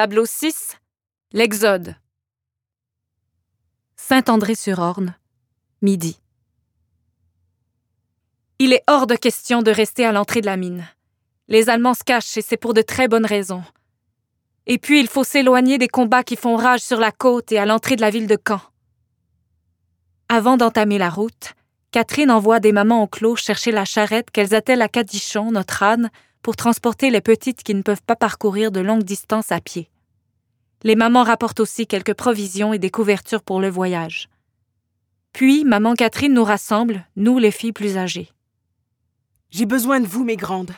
Tableau 6. L'Exode. Saint-André-sur-Orne, midi. Il est hors de question de rester à l'entrée de la mine. Les Allemands se cachent et c'est pour de très bonnes raisons. Et puis il faut s'éloigner des combats qui font rage sur la côte et à l'entrée de la ville de Caen. Avant d'entamer la route, Catherine envoie des mamans au clos chercher la charrette qu'elles attellent à Cadichon, notre âne, pour transporter les petites qui ne peuvent pas parcourir de longues distances à pied. Les mamans rapportent aussi quelques provisions et des couvertures pour le voyage. Puis, maman Catherine nous rassemble, nous les filles plus âgées. J'ai besoin de vous, mes grandes.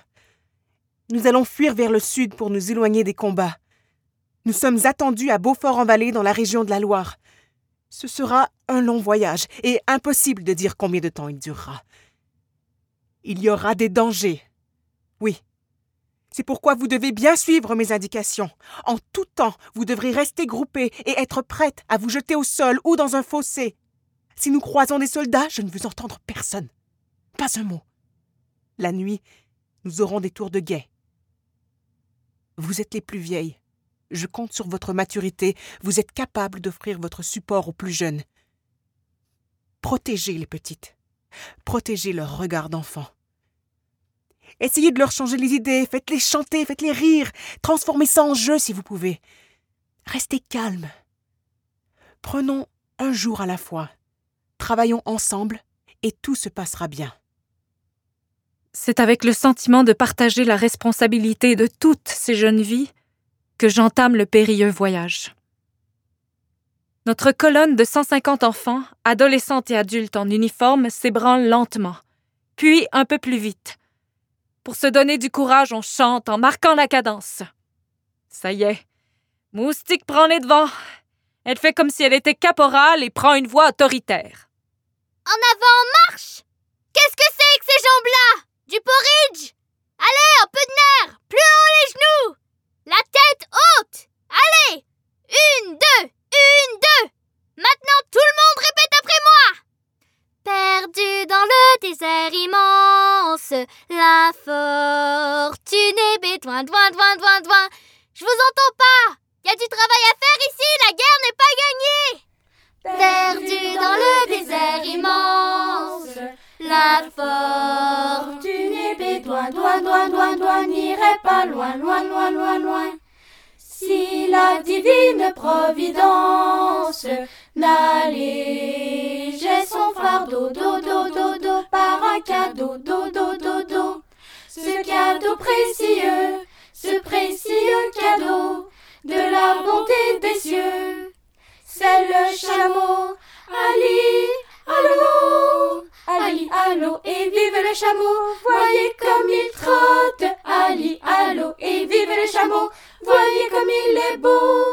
Nous allons fuir vers le sud pour nous éloigner des combats. Nous sommes attendus à Beaufort-en-Vallée dans la région de la Loire. Ce sera un long voyage et impossible de dire combien de temps il durera. Il y aura des dangers. Oui, c'est pourquoi vous devez bien suivre mes indications. En tout temps, vous devrez rester groupés et être prêtes à vous jeter au sol ou dans un fossé. Si nous croisons des soldats, je ne veux entendre personne. Pas un mot. La nuit, nous aurons des tours de guet. Vous êtes les plus vieilles. Je compte sur votre maturité. Vous êtes capables d'offrir votre support aux plus jeunes. Protégez les petites. Protégez leur regard d'enfant. Essayez de leur changer les idées, faites-les chanter, faites-les rire, transformez ça en jeu si vous pouvez. Restez calme. Prenons un jour à la fois. Travaillons ensemble et tout se passera bien. C'est avec le sentiment de partager la responsabilité de toutes ces jeunes vies que j'entame le périlleux voyage. Notre colonne de 150 enfants, adolescentes et adultes en uniforme, s'ébranle lentement, puis un peu plus vite, pour se donner du courage, on chante en marquant la cadence. Ça y est, Moustique prend les devants. Elle fait comme si elle était caporale et prend une voix autoritaire. En avant, marche! Qu'est-ce que c'est que ces jambes-là? Du porridge? Allez, un peu de nerfs! Plus haut les genoux! La tête haute! Allez! Une, deux Une, deux! Maintenant, tout le monde répète après moi Perdu dans le désert immense, la fortune est bétoin, doin, doin, doin, doin. Je vous entends pas. Y a du travail à faire ici, la guerre n'est pas gagnée. Perdu dans le désert immense, la fortune est bétoin, doin, doin, doin, doin, n'irait pas loin, loin, loin, loin, loin. Si la divine providence n'allégeait son fardeau, do, do, par un cadeau, do, do, do, do. Ce cadeau précieux, ce précieux cadeau de la bonté des cieux, c'est le chameau. Ali, allô, Ali, allô, et vive le chameau. Voyez comme il trotte. Ali, allô, et vive le chameau. Voyez comme il est beau.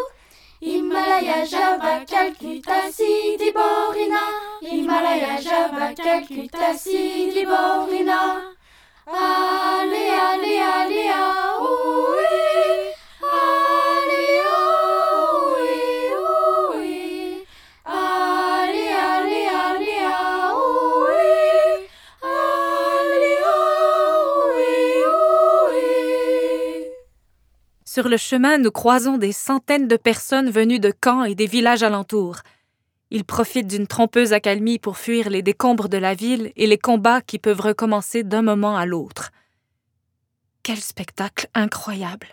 Himalaya, Java, Calcutta, Sidi, Borina. Himalaya, Java, Calcutta, Sidi, Borina. Allez, allez, allez, ah, Sur le chemin, nous croisons des centaines de personnes venues de Caen et des villages alentours. Ils profitent d'une trompeuse accalmie pour fuir les décombres de la ville et les combats qui peuvent recommencer d'un moment à l'autre. Quel spectacle incroyable!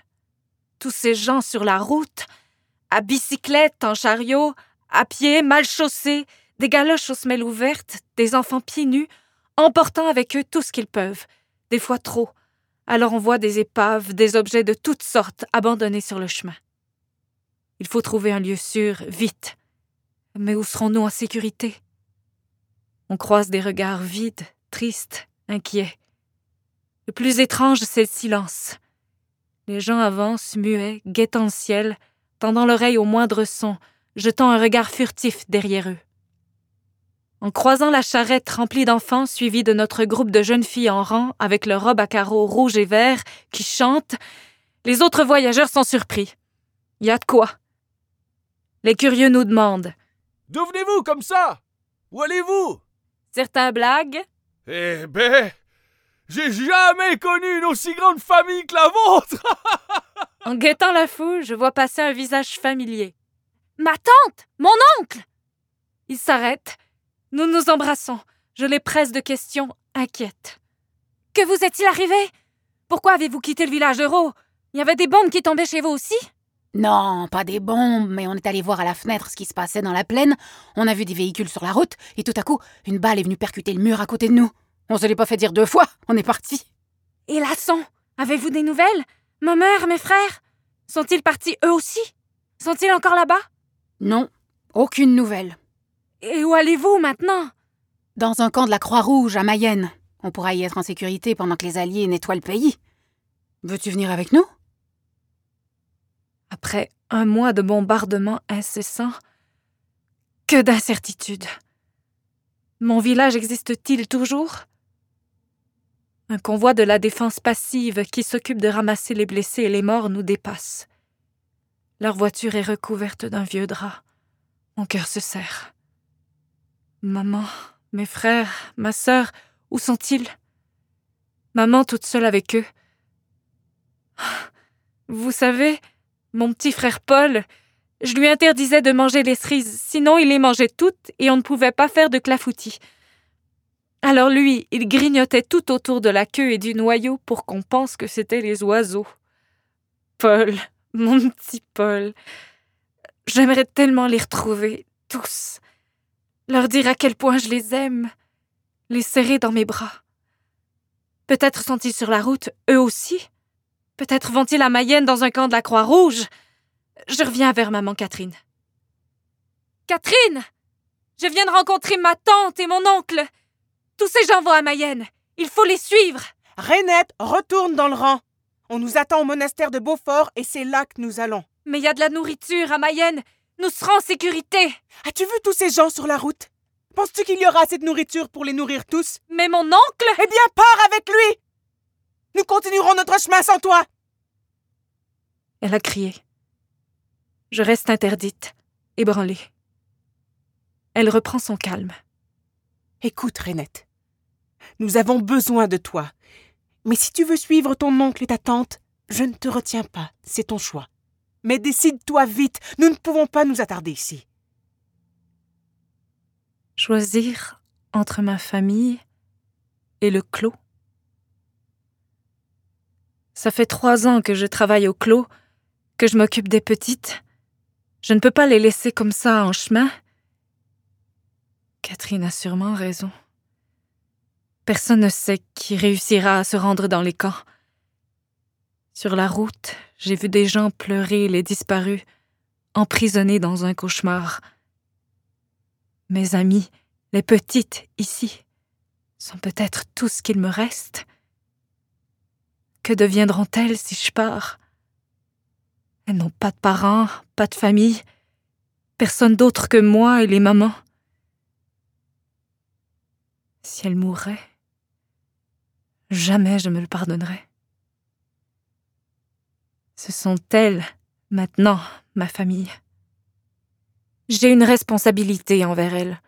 Tous ces gens sur la route, à bicyclette, en chariot, à pied, mal chaussés, des galoches aux semelles ouvertes, des enfants pieds nus, emportant avec eux tout ce qu'ils peuvent, des fois trop. Alors on voit des épaves, des objets de toutes sortes abandonnés sur le chemin. Il faut trouver un lieu sûr, vite. Mais où serons-nous en sécurité? On croise des regards vides, tristes, inquiets. Le plus étrange, c'est le silence. Les gens avancent, muets, guettant le ciel, tendant l'oreille au moindre son, jetant un regard furtif derrière eux. En croisant la charrette remplie d'enfants suivie de notre groupe de jeunes filles en rang avec leurs robes à carreaux rouges et verts qui chantent, les autres voyageurs sont surpris. Y a de quoi? Les curieux nous demandent D'où venez-vous comme ça? Où allez-vous? Certains blagues, Eh ben, j'ai jamais connu une aussi grande famille que la vôtre En guettant la foule, je vois passer un visage familier. Ma tante Mon oncle Il s'arrête. Nous nous embrassons. Je les presse de questions, inquiète. Que vous est-il arrivé? Pourquoi avez-vous quitté le village Euro Il y avait des bombes qui tombaient chez vous aussi? Non, pas des bombes, mais on est allé voir à la fenêtre ce qui se passait dans la plaine. On a vu des véhicules sur la route, et tout à coup, une balle est venue percuter le mur à côté de nous. On se l'est pas fait dire deux fois, on est parti. Et Lasson Avez-vous des nouvelles? Ma mère, mes frères? Sont-ils partis eux aussi? Sont-ils encore là-bas? Non, aucune nouvelle. Et où allez-vous maintenant? Dans un camp de la Croix-Rouge à Mayenne. On pourra y être en sécurité pendant que les Alliés nettoient le pays. Veux-tu venir avec nous? Après un mois de bombardements incessants, que d'incertitudes. Mon village existe-t-il toujours? Un convoi de la défense passive qui s'occupe de ramasser les blessés et les morts nous dépasse. Leur voiture est recouverte d'un vieux drap. Mon cœur se serre. Maman, mes frères, ma sœur, où sont-ils? Maman toute seule avec eux. Vous savez, mon petit frère Paul, je lui interdisais de manger les cerises, sinon il les mangeait toutes et on ne pouvait pas faire de clafoutis. Alors lui, il grignotait tout autour de la queue et du noyau pour qu'on pense que c'étaient les oiseaux. Paul, mon petit Paul. J'aimerais tellement les retrouver, tous. Leur dire à quel point je les aime. Les serrer dans mes bras. Peut-être sont-ils sur la route, eux aussi. Peut-être vont-ils à Mayenne dans un camp de la Croix-Rouge. Je reviens vers maman Catherine. Catherine Je viens de rencontrer ma tante et mon oncle. Tous ces gens vont à Mayenne. Il faut les suivre. Rainette, retourne dans le rang. On nous attend au monastère de Beaufort et c'est là que nous allons. Mais il y a de la nourriture à Mayenne. Nous serons en sécurité. As-tu vu tous ces gens sur la route? Penses-tu qu'il y aura assez de nourriture pour les nourrir tous? Mais mon oncle Eh bien, pars avec lui Nous continuerons notre chemin sans toi Elle a crié. Je reste interdite, ébranlée. Elle reprend son calme. Écoute, Rainette. Nous avons besoin de toi. Mais si tu veux suivre ton oncle et ta tante, je ne te retiens pas, c'est ton choix. Mais décide-toi vite, nous ne pouvons pas nous attarder ici. Choisir entre ma famille et le clos. Ça fait trois ans que je travaille au clos, que je m'occupe des petites. Je ne peux pas les laisser comme ça en chemin. Catherine a sûrement raison. Personne ne sait qui réussira à se rendre dans les camps. Sur la route, j'ai vu des gens pleurer les disparus, emprisonnés dans un cauchemar. Mes amis, les petites ici, sont peut-être tout ce qu'il me reste. Que deviendront-elles si je pars? Elles n'ont pas de parents, pas de famille, personne d'autre que moi et les mamans. Si elles mourraient, jamais je me le pardonnerais. Ce sont elles, maintenant, ma famille. J'ai une responsabilité envers elles.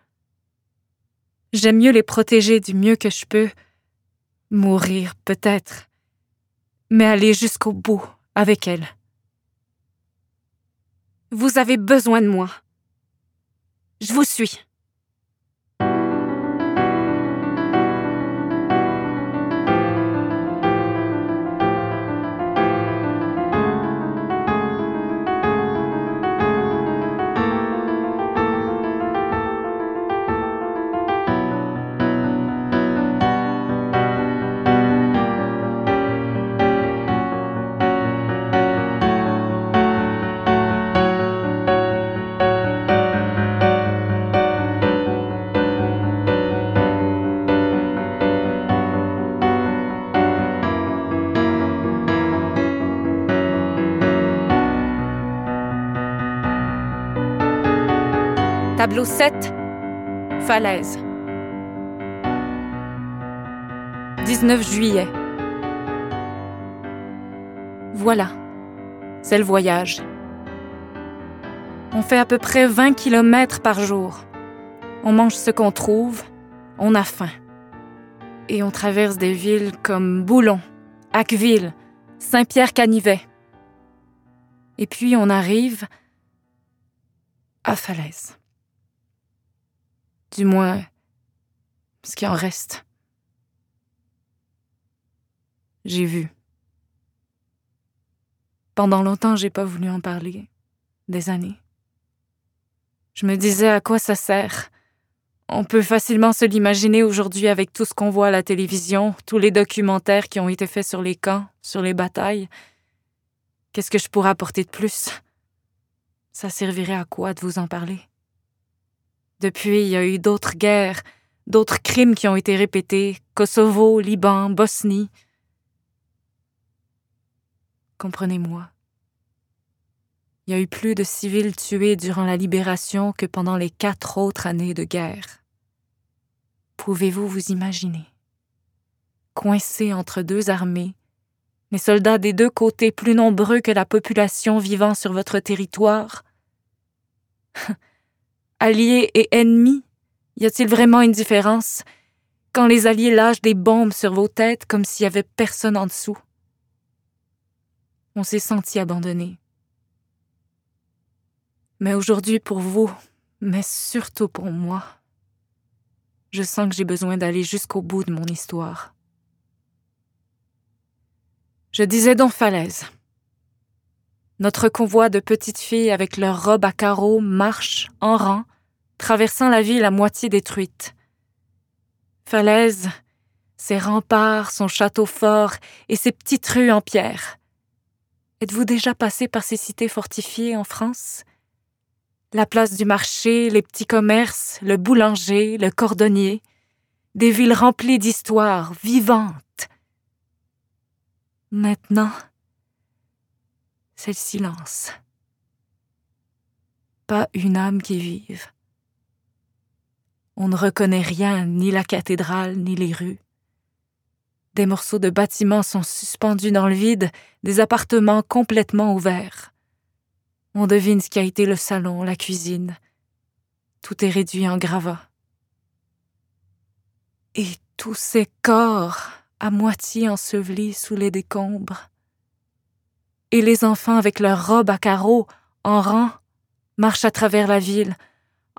J'aime mieux les protéger du mieux que je peux. Mourir, peut-être. Mais aller jusqu'au bout avec elles. Vous avez besoin de moi. Je vous suis. Tableau 7. Falaise. 19 juillet. Voilà. C'est le voyage. On fait à peu près 20 kilomètres par jour. On mange ce qu'on trouve. On a faim. Et on traverse des villes comme Boulon, Acqueville, Saint-Pierre-Canivet. Et puis on arrive à Falaise. Du moins, ce qui en reste. J'ai vu. Pendant longtemps, j'ai pas voulu en parler. Des années. Je me disais à quoi ça sert. On peut facilement se l'imaginer aujourd'hui avec tout ce qu'on voit à la télévision, tous les documentaires qui ont été faits sur les camps, sur les batailles. Qu'est-ce que je pourrais apporter de plus? Ça servirait à quoi de vous en parler? Depuis, il y a eu d'autres guerres, d'autres crimes qui ont été répétés, Kosovo, Liban, Bosnie. Comprenez-moi. Il y a eu plus de civils tués durant la libération que pendant les quatre autres années de guerre. Pouvez-vous vous imaginer? Coincés entre deux armées, les soldats des deux côtés plus nombreux que la population vivant sur votre territoire? Alliés et ennemis, y a-t-il vraiment une différence? Quand les alliés lâchent des bombes sur vos têtes comme s'il y avait personne en dessous? On s'est senti abandonné. Mais aujourd'hui, pour vous, mais surtout pour moi, je sens que j'ai besoin d'aller jusqu'au bout de mon histoire. Je disais donc falaise. Notre convoi de petites filles avec leurs robes à carreaux marche en rang, traversant la ville à moitié détruite. Falaise, ses remparts, son château fort et ses petites rues en pierre. Êtes-vous déjà passé par ces cités fortifiées en France? La place du marché, les petits commerces, le boulanger, le cordonnier, des villes remplies d'histoires vivantes. Maintenant, c'est le silence. Pas une âme qui vive. On ne reconnaît rien, ni la cathédrale, ni les rues. Des morceaux de bâtiments sont suspendus dans le vide, des appartements complètement ouverts. On devine ce qui a été le salon, la cuisine. Tout est réduit en gravats. Et tous ces corps à moitié ensevelis sous les décombres. Et les enfants avec leurs robes à carreaux, en rang, marchent à travers la ville,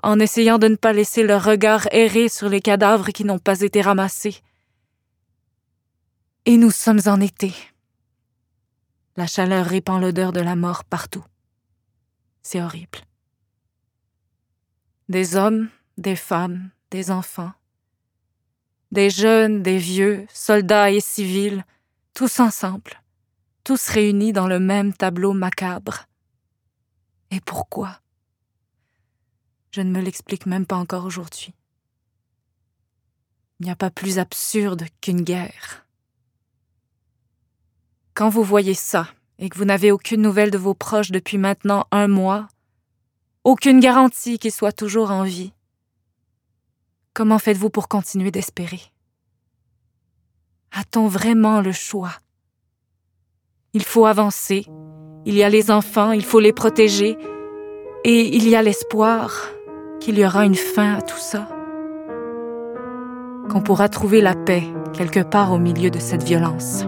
en essayant de ne pas laisser leur regard errer sur les cadavres qui n'ont pas été ramassés. Et nous sommes en été. La chaleur répand l'odeur de la mort partout. C'est horrible. Des hommes, des femmes, des enfants. Des jeunes, des vieux, soldats et civils, tous ensemble, tous réunis dans le même tableau macabre. Et pourquoi? Je ne me l'explique même pas encore aujourd'hui. Il n'y a pas plus absurde qu'une guerre. Quand vous voyez ça, et que vous n'avez aucune nouvelle de vos proches depuis maintenant un mois, aucune garantie qu'ils soient toujours en vie, comment faites-vous pour continuer d'espérer? A-t-on vraiment le choix? Il faut avancer, il y a les enfants, il faut les protéger, et il y a l'espoir qu'il y aura une fin à tout ça, qu'on pourra trouver la paix quelque part au milieu de cette violence.